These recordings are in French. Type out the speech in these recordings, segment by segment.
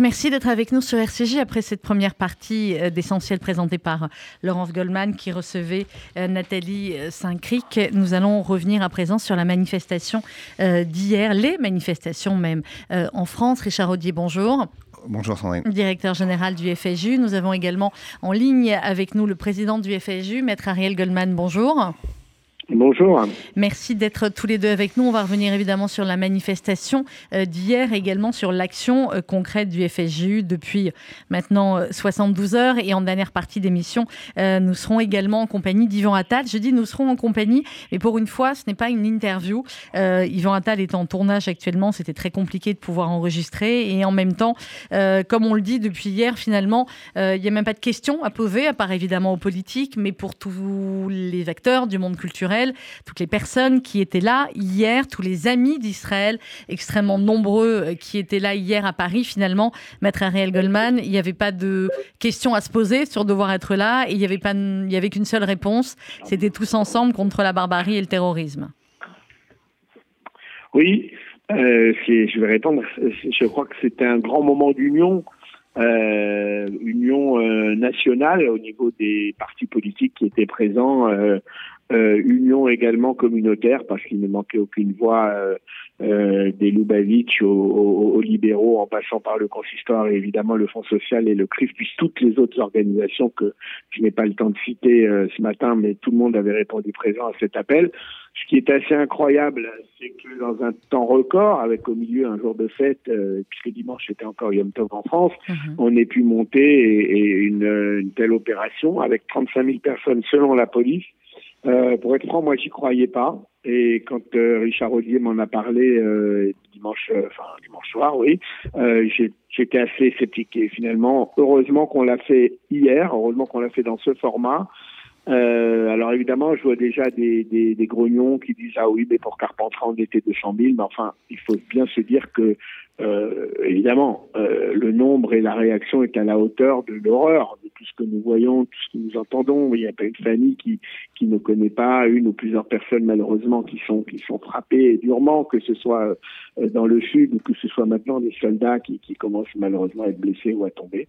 Merci d'être avec nous sur RCJ après cette première partie euh, d'essentiel présentée par Laurence Goldman qui recevait euh, Nathalie euh, Saint-Cric. Nous allons revenir à présent sur la manifestation d'hier, les manifestations même en France. Richard Audier, bonjour. Bonjour Sandrine. Directeur général du FSU. Nous avons également en ligne avec nous le président du FSU, Maître Ariel Goldman. Bonjour. Bonjour. Merci d'être tous les deux avec nous. On va revenir évidemment sur la manifestation euh, d'hier, également sur l'action euh, concrète du FSJU depuis maintenant 72 euh, heures. Et en dernière partie d'émission, nous serons également en compagnie d'Yvan Attal. Je dis nous serons en compagnie, mais pour une fois, ce n'est pas une interview. Yvan Attal est en tournage actuellement. C'était très compliqué de pouvoir enregistrer. Et en même temps, comme on le dit depuis hier, finalement, il n'y a même pas de questions à poser, à part évidemment aux politiques, mais pour tous les acteurs du monde culturel toutes les personnes qui étaient là hier, tous les amis d'Israël, extrêmement nombreux euh, qui étaient là hier à Paris. Finalement, Maître Ariel Goldman, il n'y avait pas de questions à se poser sur devoir être là et il n'y avait, avait qu'une seule réponse, c'était tous ensemble contre la barbarie et le terrorisme. Oui, euh, je vais répondre. Je crois que c'était un grand moment d'union. Euh, union nationale au niveau des partis politiques qui étaient présents union également communautaire parce qu'il ne manquait aucune voix euh, euh, des Lubavitch aux, libéraux en passant par le consistoire et évidemment le Fonds social et le CRIF puis toutes les autres organisations que je n'ai pas le temps de citer ce matin mais tout le monde avait répondu présent à cet appel. Ce qui est assez incroyable, c'est que dans un temps record, avec au milieu un jour de fête, puisque dimanche c'était encore Yom Tov en France, mhm. on ait pu monter et, une, une, telle opération avec 35 000 personnes selon la police euh, pour être franc, moi, j'y croyais pas. Et quand euh, Richard Audier m'en a parlé euh, dimanche, soir, oui, j'étais assez sceptique. Et finalement, heureusement qu'on l'a fait hier, heureusement qu'on l'a fait dans ce format. alors évidemment, je vois déjà des, des, grognons qui disent ah oui, mais pour Carpentras on était 200 000. Mais enfin, il faut bien se dire que évidemment, le nombre et la réaction est à la hauteur de l'horreur, tout ce que nous voyons, tout ce que nous entendons. Il n'y a pas une famille qui, qui ne connaît pas une ou plusieurs personnes malheureusement qui sont, qui sont frappées durement, que ce soit euh, dans le sud ou que ce soit maintenant des soldats qui, qui commencent malheureusement à être blessés ou à tomber.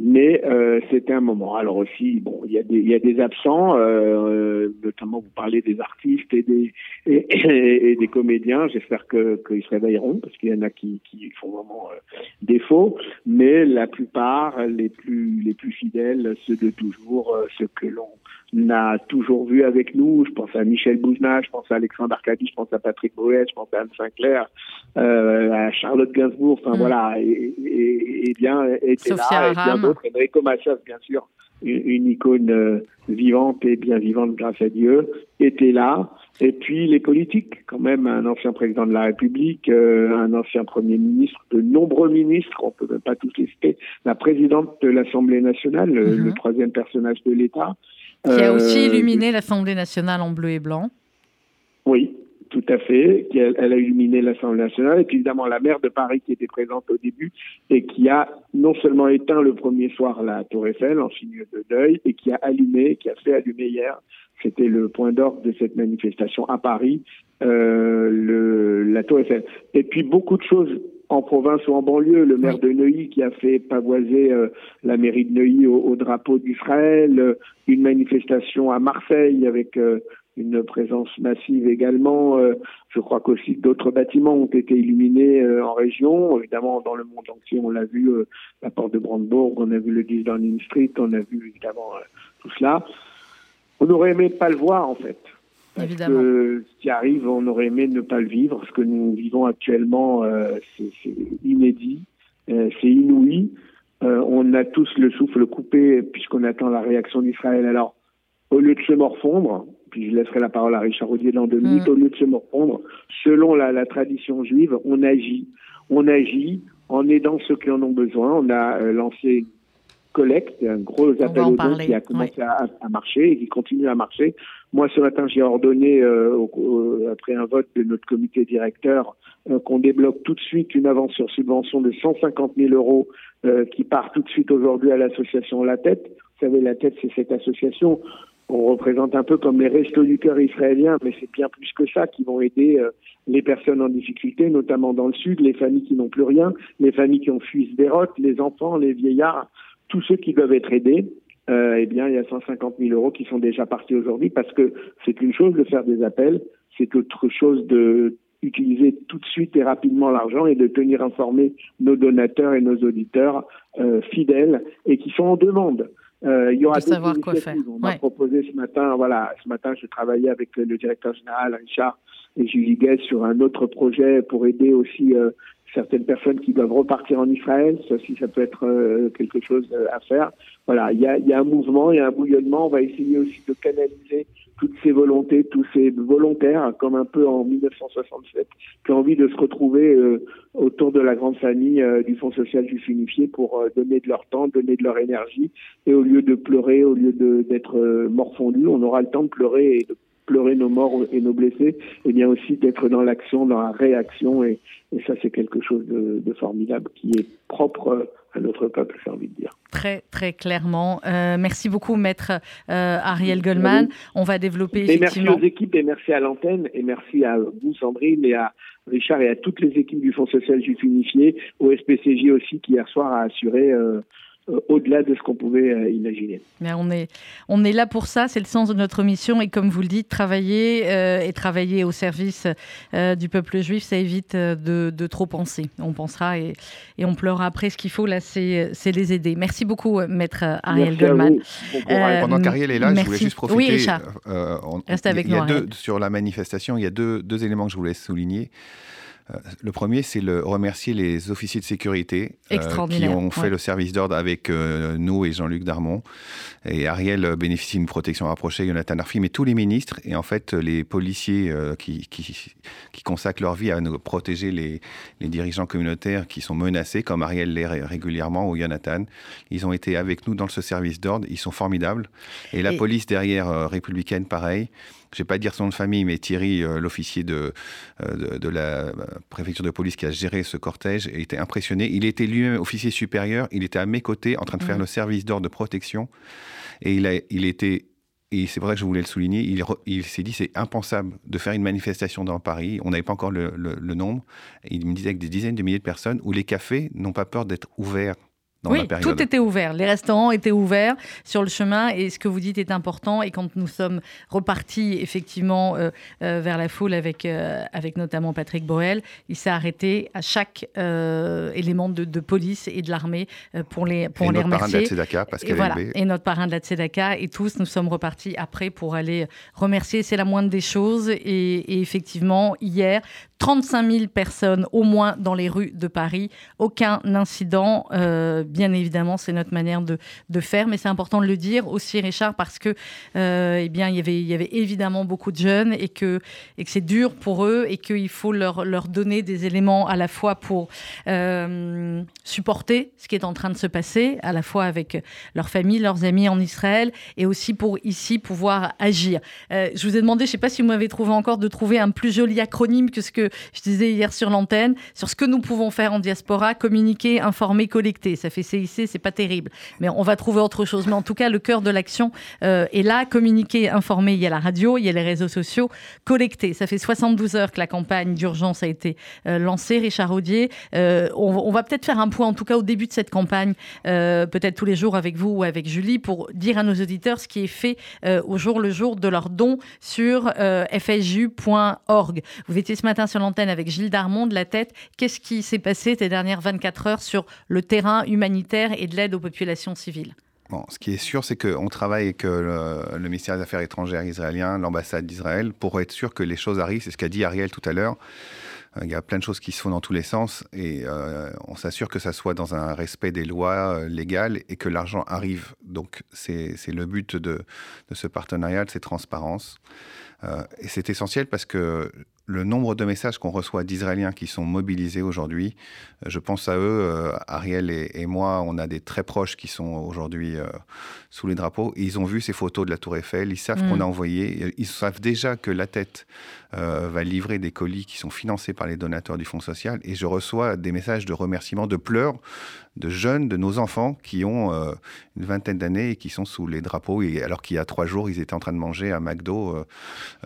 Mais euh, c'était un moment. Alors aussi, bon, il y a des, il y a des absents, euh, notamment vous parlez des artistes et des, et, des comédiens. J'espère qu'ils se réveilleront parce qu'il y en a qui, qui font vraiment euh, défaut, mais la plupart, les plus les plus fidèles, ceux de toujours, euh, ceux que l'on a toujours vu avec nous. Je pense à Michel Boujna, je pense à Alexandre Arcadi, je pense à Patrick Bruet, je pense à Anne Sinclair, euh, à Charlotte Gainsbourg, enfin mm. voilà, et, et, et, bien était là, et bien d'autres, Enrico Macias bien sûr, une, icône euh, vivante et bien vivante grâce à Dieu, était là. Et puis les politiques, quand même, un ancien président de la République, euh, un ancien Premier ministre, de nombreux ministres, on peut même pas tous les citer, la présidente de l'Assemblée nationale, le mhm. troisième personnage de l'État. Qui a aussi euh, illuminé l'Assemblée nationale en bleu et blanc. Oui, tout à fait. Elle, elle a illuminé l'Assemblée nationale. Et puis évidemment, la maire de Paris qui était présente au début et qui a non seulement éteint le premier soir la Tour Eiffel en signe de deuil et qui a allumé, qui a fait allumer hier, c'était le point d'ordre de cette manifestation à Paris, euh, le, la Tour Eiffel. Et puis beaucoup de choses en province ou en banlieue. Le maire de Neuilly qui a fait pavoiser euh, la mairie de Neuilly au, au drapeau d'Israël, euh, une manifestation à Marseille avec euh, une présence massive également. Euh, je crois qu'aussi d'autres bâtiments ont été illuminés euh, en région. Évidemment, dans le monde entier, on l'a vu, euh, la porte de Brandebourg, on a vu le 10 Downing Street, on a vu évidemment tout cela. On aurait aimé pas le voir, en fait. Parce que ce qui arrive, on aurait aimé ne pas le vivre. Ce que nous vivons actuellement, c'est inédit, c'est inouï. on a tous le souffle coupé puisqu'on attend la réaction d'Israël. Alors, au lieu de se morfondre, puis je laisserai la parole à Richard Audier dans deux minutes, mm. au lieu de se morfondre, selon la, la, tradition juive, on agit. On agit en aidant ceux qui en ont besoin. On a euh, lancé collecte, un gros appel aux dons qui a commencé à, à, marcher et qui continue à marcher. Moi, ce matin, j'ai ordonné, euh, après un vote de notre comité directeur, euh, qu'on débloque tout de suite une avance sur subvention de 150 000 euros qui part tout de suite aujourd'hui à l'association La Tête. Vous savez, La Tête, c'est cette association on représente un peu comme les restos du cœur israéliens, mais c'est bien plus que ça qui vont aider euh, les personnes en difficulté, notamment dans le sud, les familles qui n'ont plus rien, les familles qui ont fui Sderot, les enfants, les vieillards, tous ceux qui doivent être aidés. Euh, eh bien, il y a 150 000 euros qui sont déjà partis aujourd'hui parce que c'est une chose de faire des appels, c'est autre chose de utiliser tout de suite et rapidement l'argent et de tenir informés nos donateurs et nos auditeurs euh, fidèles et qui sont en demande. Euh, il y aura savoir quoi faire. On m'a proposé ce matin, voilà, ce matin, je travaillais avec le directeur général Richard et Julie Guest sur un autre projet pour aider aussi euh, certaines personnes qui doivent repartir en Israël. Ça aussi, ça peut être euh, quelque chose euh, à faire. Voilà, il y a, un mouvement, il y a un bouillonnement. On va essayer aussi de canaliser toutes ces volontés, tous ces volontaires, comme un peu en 1967, qui ont envie de se retrouver euh, autour de la grande famille du Fonds social juif unifié pour donner de leur temps, donner de leur énergie. Et au lieu de pleurer, au lieu d'être morfondu, on aura le temps de pleurer et de pleurer nos morts et nos blessés, et bien aussi d'être dans l'action, dans la réaction. Et, et ça, c'est quelque chose de, de, formidable qui est propre à notre peuple, j'ai envie de dire. Très, très clairement. Euh, merci beaucoup, maître euh, Ariel Goldman. On va développer et Merci aux équipes et merci à l'antenne et merci à vous, Sandrine, et à Richard et à toutes les équipes du Fonds social juif unifié, au SPCJ aussi, qui hier soir a assuré euh, au-delà de ce qu'on pouvait euh, imaginer. Mais on, est, on est là pour ça, c'est le sens de notre mission. Et comme vous le dites, travailler euh, et travailler au service du peuple juif, ça évite de, de trop penser. On pensera et, et, on pleurera après. Ce qu'il faut, là, c'est les aider. Merci beaucoup, maître Ariel Goldman. Pendant qu'Ariel est là, je voulais juste profiter. Oui, Richard. Reste avec nous. Deux, sur la manifestation, il y a deux, deux éléments que je voulais souligner. Euh, le premier, c'est le remercier les officiers de sécurité euh, qui ont fait le service d'ordre avec euh, nous et Jean-Luc Darmon. Et Ariel bénéficie d'une protection rapprochée, Jonathan Arfi, mais tous les ministres et en fait les policiers qui, qui, consacrent leur vie à nous protéger les, les, dirigeants communautaires qui sont menacés, comme Ariel l'est régulièrement ou Jonathan. Ils ont été avec nous dans ce service d'ordre. Ils sont formidables. Et la police derrière, républicaine, pareil je ne vais pas dire son nom de famille, mais Thierry, euh, l'officier de, euh, de, la euh, préfecture de police qui a géré ce cortège, était impressionné. Il était lui-même officier supérieur, il était à mes côtés en train de faire mmh. le service d'ordre de protection. Et il, a, il était et c'est vrai que je voulais le souligner, il, il s'est dit c'est impensable de faire une manifestation dans Paris, on n'avait pas encore le, le, nombre, il me disait que des dizaines de milliers de personnes où les cafés n'ont pas peur d'être ouverts oui, tout était ouvert. Les restaurants étaient ouverts sur le chemin et ce que vous dites est important. Et quand nous sommes repartis effectivement euh, euh, vers la foule avec, euh, avec notamment Patrick Boel, il s'est arrêté à chaque élément de, police et de l'armée pour les, pour et les notre remercier. Parrain de la et, voilà, et notre parrain de la Tzedaka. Et tous, nous sommes repartis après pour aller remercier. C'est la moindre des choses. Et, et effectivement, hier, 35 000 personnes au moins dans les rues de Paris. Aucun incident. Euh, bien évidemment, c'est notre manière de, faire, mais c'est important de le dire aussi, Richard, parce que euh, eh bien, il y avait, évidemment beaucoup de jeunes et que, c'est dur pour eux et qu'il faut leur, leur donner des éléments à la fois pour euh, supporter ce qui est en train de se passer, à la fois avec leur famille, leurs amis en Israël, et aussi pour ici pouvoir agir. je vous ai demandé, je ne sais pas si vous m'avez trouvé encore, de trouver un plus joli acronyme que ce que je disais hier sur l'antenne, sur ce que nous pouvons faire en diaspora, communiquer, informer, collecter. Ça fait CIC, c'est pas terrible. Mais on va trouver autre chose. Mais en tout cas, le cœur de l'action euh, est là. Communiquer, informer, il y a la radio, il y a les réseaux sociaux. Collecter. Ça fait 72 heures que la campagne d'urgence a été euh, lancée, Richard Audier. Euh, on, va peut-être faire un point, en tout cas au début de cette campagne, peut-être tous les jours avec vous ou avec Julie, pour dire à nos auditeurs ce qui est fait au jour le jour de leurs dons sur fsju.org. Vous étiez ce matin sur l'antenne avec Gilles Darmon de la tête. Qu'est-ce qui s'est passé ces dernières 24 heures sur le terrain humanitaire et de l'aide aux populations civiles? Bon, ce qui est sûr, c'est qu'on travaille avec euh, le, ministère des Affaires étrangères israélien, l'ambassade d'Israël, pour être sûr que les choses arrivent. C'est ce qu'a dit Ariel tout à l'heure. Euh, il y a plein de choses qui se font dans tous les sens et euh, on s'assure que ça soit dans un respect des lois légales et que l'argent arrive. Donc c'est le but de, de ce partenariat, de cette transparence. et c'est essentiel parce que le nombre de messages qu'on reçoit d'Israéliens qui sont mobilisés aujourd'hui, euh, je pense à eux, euh, Ariel et, moi, on a des très proches qui sont aujourd'hui euh, sous les drapeaux. ils ont vu ces photos de la Tour Eiffel, ils savent qu'on mm. a envoyé, ils savent déjà que la tête va livrer des colis qui sont financés par les donateurs du Fonds social. Et je reçois des messages de remerciements, de pleurs de jeunes, de nos enfants qui ont une vingtaine d'années et qui sont sous les drapeaux, et, alors qu'il y a trois jours, ils étaient en train de manger à McDo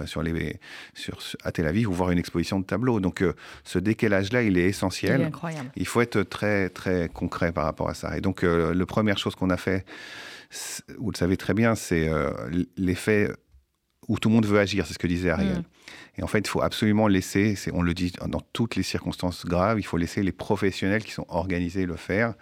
sur les, sur, à Tel Aviv voir une exposition de tableaux. Donc euh, ce décalage-là, il est essentiel. Il, est incroyable. il faut être très très concret par rapport à ça. Et donc euh, la première chose qu'on a fait, vous le savez très bien, c'est euh, l'effet où tout le monde veut agir, c'est ce que disait Ariel. Mm. Et en fait, il faut absolument laisser, on le dit dans toutes les circonstances graves, il faut laisser les professionnels qui sont organisés le faire.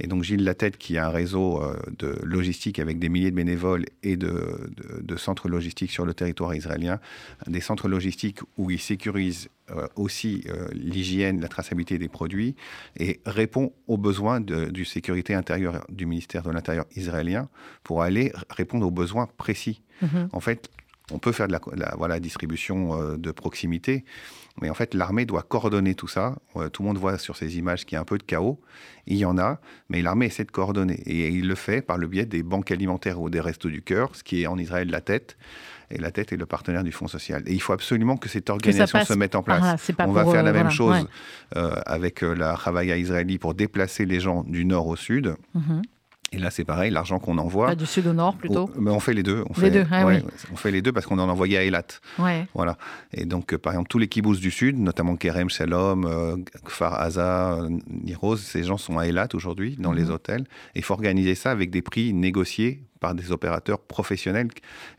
Et donc Gilles Latête, qui a un réseau euh, de logistique avec des milliers de bénévoles et de, centres logistiques sur le territoire israélien, des centres logistiques où il sécurise euh, aussi euh, l'hygiène, la traçabilité des produits et répond aux besoins de, du sécurité intérieure du ministère de l'Intérieur israélien pour aller répondre aux besoins précis. Mm-hmm. En fait, on peut faire de la, voilà, distribution de proximité, mais en fait, l'armée doit coordonner tout ça. Euh, tout le monde voit sur ces images qu'il y a un peu de chaos. Il y en a, mais l'armée essaie de coordonner. Et il le fait par le biais des banques alimentaires ou des restos du cœur, ce qui est en Israël la tête. Et la tête est le partenaire du Fonds social. Et il faut absolument que cette organisation se mette en place. On va faire la même chose euh, avec euh, la Havaya israélie pour déplacer les gens du nord au sud. Mhm. Et là, c'est pareil, l'argent qu'on envoie. du sud au nord plutôt mais On fait les deux. On fait, les deux, ah oui. On fait les deux parce qu'on en envoyait à Eilat. Ouais. Voilà. Et donc, euh, par exemple, tous les kibbutz du sud, notamment Kerem, Shalom, euh, Kfar Aza, euh, Niroz, ces gens sont à Eilat aujourd'hui, dans les mhm. hôtels. Et il faut organiser ça avec des prix négociés par des opérateurs professionnels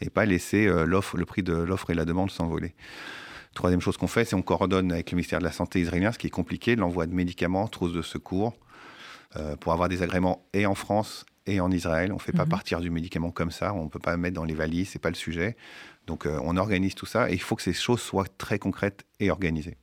et pas laisser l'offre, le prix de l'offre et la demande s'envoler. Troisième chose qu'on fait, c'est qu'on coordonne avec le ministère de la Santé israélien, ce qui est compliqué, l'envoi de médicaments, trousses de secours. Pour avoir des agréments et en France et en Israël. On ne fait pas mhm. partir du médicament comme ça, on ne peut pas mettre dans les valises, ce n'est pas le sujet. Donc euh, on organise tout ça et il faut que ces choses soient très concrètes et organisées.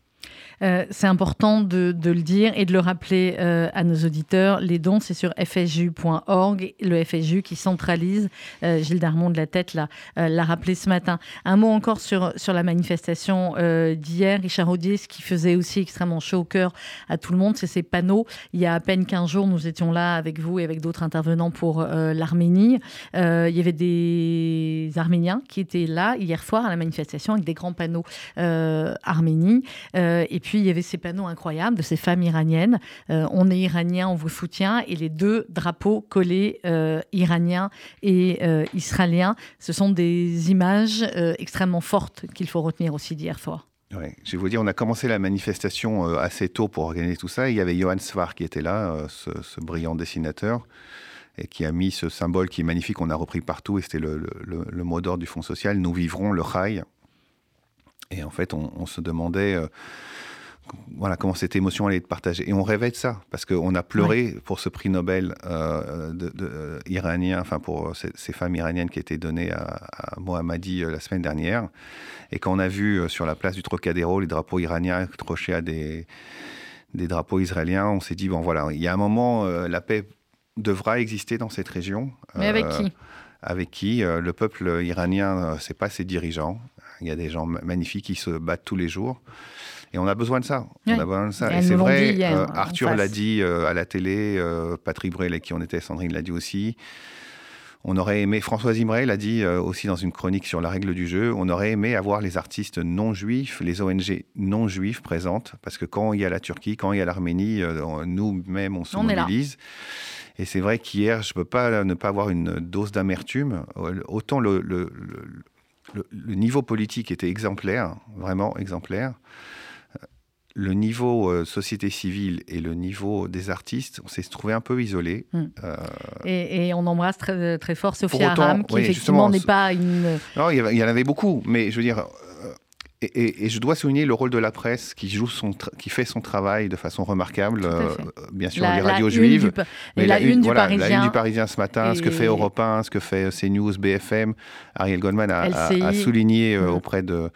Euh, c'est important de, le dire et de le rappeler euh, à nos auditeurs. Les dons, c'est sur fsju.org, le FSJU qui centralise. Euh, Gilles Darmon de la tête l'a rappelé ce matin. Un mot encore sur, sur la manifestation d'hier. Richard Audier, ce qui faisait aussi extrêmement chaud au cœur à tout le monde, c'est ces panneaux. Il y a à peine 15 jours, nous étions là avec vous et avec d'autres intervenants pour l'Arménie. il y avait des Arméniens qui étaient là hier soir à la manifestation avec des grands panneaux Arménie. Et puis il y avait ces panneaux incroyables de ces femmes iraniennes. Euh, on est iranien, on vous soutient. Et les deux drapeaux collés, euh, iraniens et euh, israéliens, ce sont des images extrêmement fortes qu'il faut retenir aussi d'hier soir. Oui, je vais vous dire, on a commencé la manifestation assez tôt pour organiser tout ça. il y avait Johan Svar qui était là, ce, brillant dessinateur, et qui a mis ce symbole qui est magnifique, on a repris partout, et c'était le, mot d'ordre du Fonds social, nous vivrons le rail. Et en fait, on, se demandait voilà comment cette émotion allait être partagée. Et on rêvait de ça, parce qu'on a pleuré pour ce prix Nobel euh, de, euh, iranien, enfin pour ces, femmes iraniennes qui étaient données à, à Mohammadi euh, la semaine dernière. Et quand on a vu sur la place du Trocadéro les drapeaux iraniens accrochés à des, des drapeaux israéliens, on s'est dit, bon voilà, il y a un moment, la paix devra exister dans cette région. Mais avec qui? Avec qui Le peuple iranien, c'est pas ses dirigeants. Il y a des gens magnifiques qui se battent tous les jours. Et on a besoin de ça. On a besoin de ça. Et, c'est vrai, euh, Arthur l'a dit euh, à la télé, euh, Patrick Brel, qui on était, Sandrine l'a dit aussi. On aurait aimé, Françoise Imray l'a dit aussi dans une chronique sur la règle du jeu, on aurait aimé avoir les artistes non juifs, les ONG non juifs présentes, parce que quand il y a la Turquie, quand il y a l'Arménie, nous-mêmes, on se mobilise. Et c'est vrai qu'hier, je ne peux pas ne pas avoir une dose d'amertume. Autant le, le, le, niveau politique était exemplaire, vraiment exemplaire le niveau euh, société civile et le niveau des artistes, on s'est trouvé un peu isolé. Hmm. Euh, et, on embrasse très, très fort Sophie Aram, qui effectivement n'est pas une... Non, il y, en avait beaucoup, mais je veux dire... Euh, et, je dois souligner le rôle de la presse qui, joue son qui fait son travail de façon remarquable. bien sûr, les radios juives. mais la, une, du Parisien. La une du Parisien ce matin, ce que fait Europe 1, ce que fait CNews, BFM. Ariel Goldman a, souligné hmm. auprès de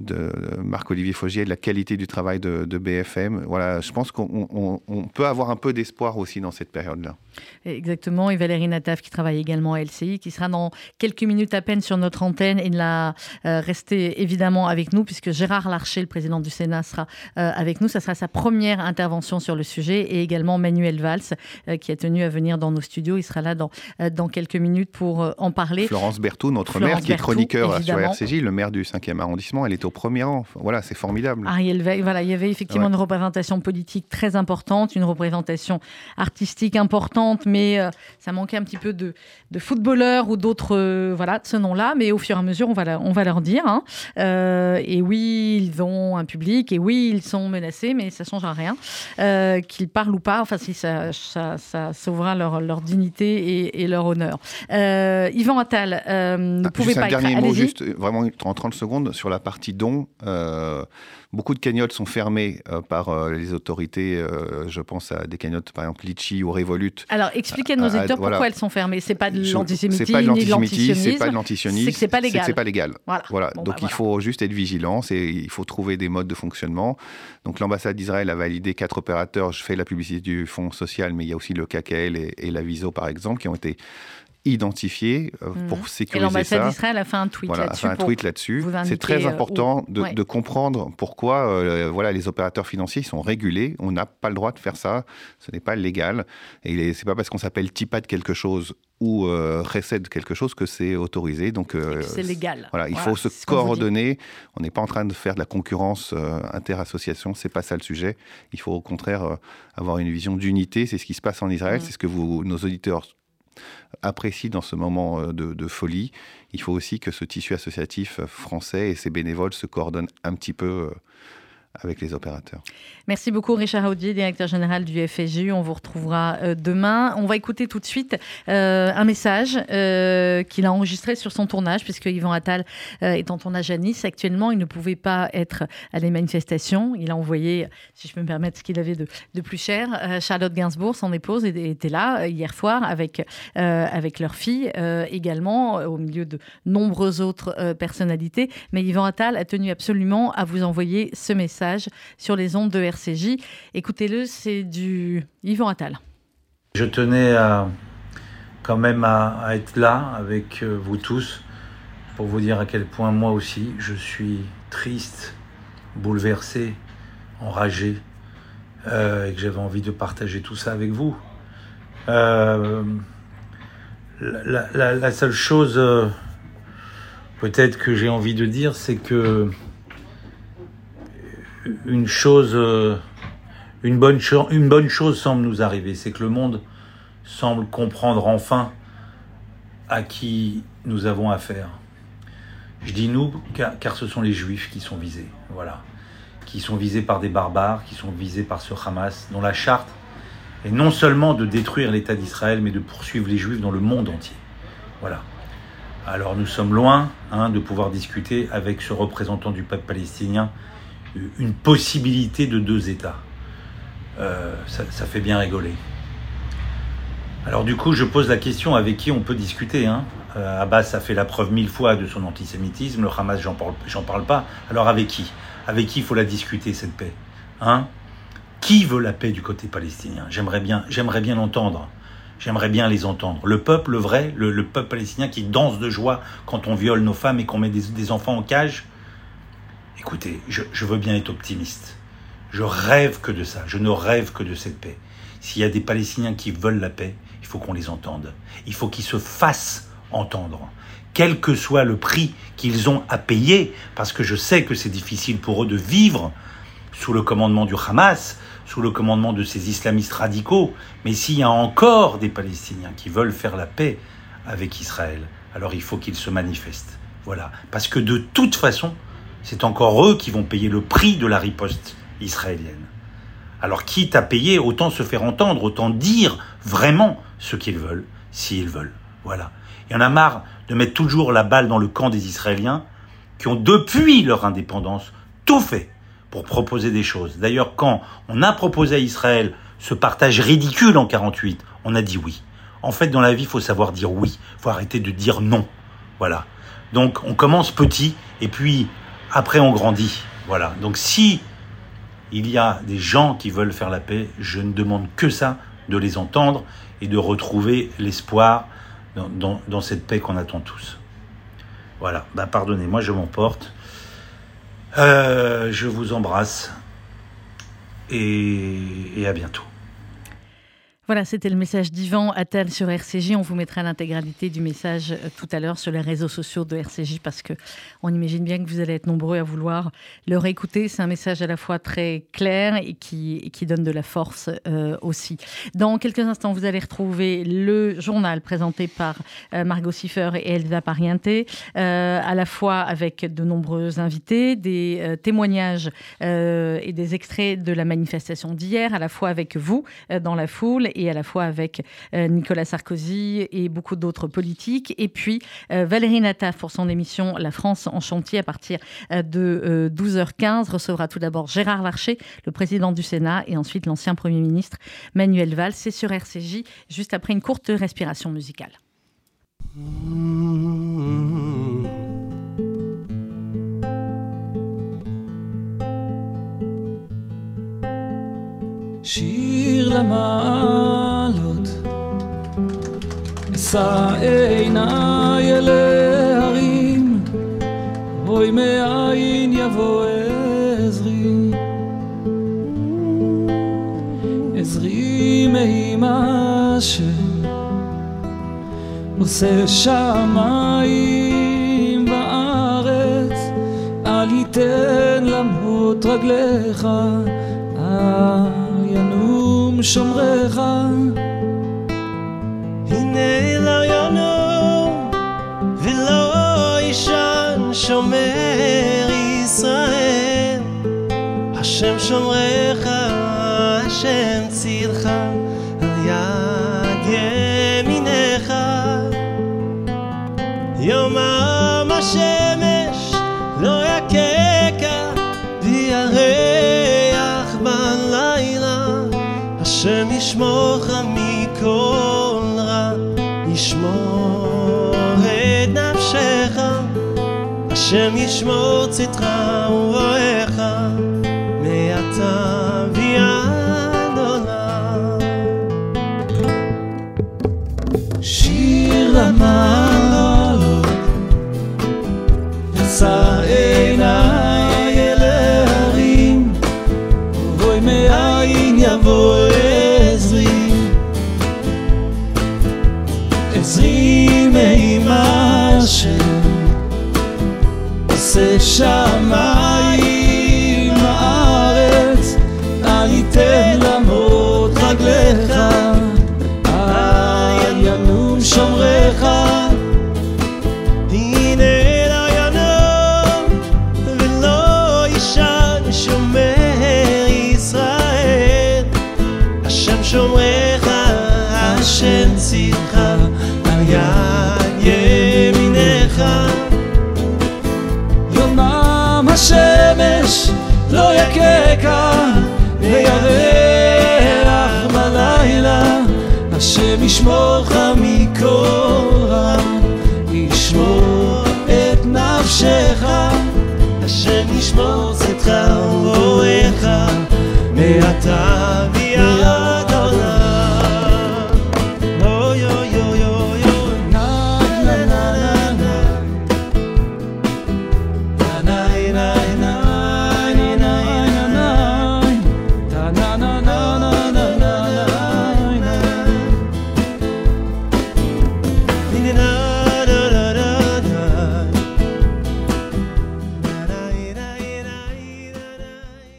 de Marc-Olivier Fogier, de la qualité du travail de, BFM. Voilà, je pense qu'on peut avoir un peu d'espoir aussi dans cette période-là. Exactement, et Valérie Nataf qui travaille également à LCI, qui sera dans quelques minutes à peine sur notre antenne et l'a euh, rester évidemment avec nous puisque Gérard Larcher, le président du Sénat, sera euh, avec nous. Ça sera sa première intervention sur le sujet et également Manuel Valls euh, qui a tenu à venir dans nos studios. Il sera là dans, dans quelques minutes pour en parler. Florence Berthoud, notre maire, qui est chroniqueur sur RCJ, le maire du 5e arrondissement, elle est au premier rang. Voilà, c'est formidable. Ariel Veil, voilà, il y avait effectivement une représentation politique très importante, une représentation artistique importante, mais ça manquait un petit peu de, de footballeurs ou d'autres, voilà, de ce nom-là. Mais au fur et à mesure, on va, on va leur dire. Hein. Euh, et oui, ils ont un public, et oui, ils sont menacés, mais ça ne change rien. Euh, qu'ils parlent ou pas, enfin, si ça, ça, ça sauvera leur, leur dignité et, leur honneur. Euh, Yvan Attal, ne ah, pouvez pas un dernier mot, juste vraiment en 30 secondes, sur la partie don. Beaucoup de cagnottes sont fermées euh, par euh, les autorités. Euh, je pense à des cagnottes, par exemple, Litchi ou Revolut. Alors, expliquez à nos auditeurs pourquoi elles sont fermées. C'est pas de l'antisémitisme, c'est pas de l'antisémitisme, c'est pas de l'antisionisme, c'est pas légal. C'est pas légal. Voilà. Donc, bah, il faut juste être vigilant. Et il faut trouver des modes de fonctionnement. Donc, l'ambassade d'Israël a validé quatre opérateurs. Je fais la publicité du fonds social, mais il y a aussi le KKL et, et la Viso, par exemple, qui ont été identifié euh, mhm. pour sécuriser Et l'ambassade d'Israël a fait un tweet voilà, là-dessus. un tweet là-dessus. C'est très important de, comprendre pourquoi euh, voilà, les opérateurs financiers sont régulés. On n'a pas le droit de faire ça. Ce n'est pas légal. Et c'est pas parce qu'on s'appelle TIPA de quelque chose ou euh, de quelque chose que c'est autorisé. Donc euh, c'est légal. Voilà, il faut se coordonner. On n'est pas en train de faire de la concurrence inter-association. C'est pas ça le sujet. Il faut au contraire avoir une vision d'unité. C'est ce qui se passe en Israël. Mm. C'est ce que vous, nos auditeurs apprécie dans ce moment euh, de, folie. Il faut aussi que ce tissu associatif français et ses bénévoles se coordonnent un petit peu euh, avec les opérateurs. Merci beaucoup Richard Audier, directeur général du FSJU. On vous retrouvera euh, demain. On va écouter tout de suite euh, un message euh, qu'il a enregistré sur son tournage, puisque Yvan Attal est en tournage à Nice. Actuellement, il ne pouvait pas être à les manifestations. Il a envoyé, si je peux me permettre, ce qu'il avait de, de, plus cher. Charlotte Gainsbourg, son épouse, était là hier soir avec, avec leur fille également, au milieu de nombreuses autres personnalités. Mais Yvan Attal a tenu absolument à vous envoyer ce message sur les ondes de RCJ. Écoutez-le, c'est du Yvan Attal. Je tenais quand même à, être là avec euh, vous tous pour vous dire à quel point moi aussi je suis triste, bouleversé, enragé euh, et que j'avais envie de partager tout ça avec vous. Euh, la, seule chose peut-être que j'ai envie de dire, c'est que une chose, euh, une bonne, chose semble nous arriver, c'est que le monde semble comprendre enfin à qui nous avons affaire. Je dis nous car, ce sont les juifs qui sont visés, voilà, qui sont visés par des barbares, qui sont visés par ce Hamas, dont la charte est non seulement de détruire l'État d'Israël, mais de poursuivre les juifs dans le monde entier. Voilà. Alors nous sommes loin hein, de pouvoir discuter avec ce représentant du peuple palestinien une possibilité de deux États. Euh, ça, fait bien rigoler. Alors du coup, je pose la question avec qui on peut discuter. Hein euh, Abbas a fait la preuve mille fois de son antisémitisme, le Hamas, j'en parle, parle pas. Alors avec qui? Avec qui il faut la discuter, cette paix? Hein? Qui veut la paix du côté palestinien? J'aimerais bien, j'aimerais bien l'entendre. J'aimerais bien les entendre. Le peuple, le vrai, le, peuple palestinien qui danse de joie quand on viole nos femmes et qu'on met des enfants en cage, Écoutez, je, veux bien être optimiste. Je rêve que de ça. Je ne rêve que de cette paix. S'il y a des Palestiniens qui veulent la paix, il faut qu'on les entende. Il faut qu'ils se fassent entendre. Quel que soit le prix qu'ils ont à payer, parce que je sais que c'est difficile pour eux de vivre sous le commandement du Hamas, sous le commandement de ces islamistes radicaux, mais s'il y a encore des Palestiniens qui veulent faire la paix avec Israël, alors il faut qu'ils se manifestent. Voilà. Parce que de toute façon, c'est encore eux qui vont payer le prix de la riposte israélienne. Alors quitte à payer, autant se faire entendre, autant dire vraiment ce qu'ils veulent, s'ils veulent. Voilà. Il y en a marre de mettre toujours la balle dans le camp des Israéliens qui ont depuis leur indépendance tout fait pour proposer des choses. D'ailleurs, quand on a proposé à Israël ce partage ridicule en 48, on a dit oui. En fait, dans la vie, il faut savoir dire oui. Faut arrêter de dire non. Voilà. Donc, on commence petit, et puis après on grandit. Voilà. Donc si il y a des gens qui veulent faire la paix, je ne demande que ça, de les entendre et de retrouver l'espoir dans, cette paix qu'on attend tous. Voilà, bah pardonnez-moi, je m'emporte. Euh, je vous embrasse et à bientôt. Voilà, c'était le message d'Ivan Attal sur RCJ. On vous mettra l'intégralité du message euh, tout à l'heure sur les réseaux sociaux de RCJ parce que on imagine bien que vous allez être nombreux à vouloir le réécouter. C'est un message à la fois très clair et qui, donne de la force euh, aussi. Dans quelques instants, vous allez retrouver le journal présenté par euh, Margot Siffer et Elsa Parienté, à la fois avec de nombreux invités, des témoignages et des extraits de la manifestation d'hier, à la fois avec vous dans la foule et à la fois avec euh, Nicolas Sarkozy et beaucoup d'autres politiques. Et puis euh, Valérie Nataf pour son émission La France en chantier à partir euh, de 12h15 recevra tout d'abord Gérard Larcher, le président du Sénat, et ensuite l'ancien Premier ministre Manuel Valls. C'est sur RCJ, juste après une courte respiration musicale. שיר למעלות, אשא עיניי אל ההרים, אוי מאין יבוא עזרי. עזרי מאימה עושה שמיים וארץ, אל יתן למות רגליך. ינום שומריך. הנה לא ינום ולא ישן שומר ישראל. השם שומריך, השם צילך, על יד ימינך. יומם השמש השם ישמורך מכל רע, ישמור את נפשך, השם ישמור צאתך ובואך, deixar. Ishmael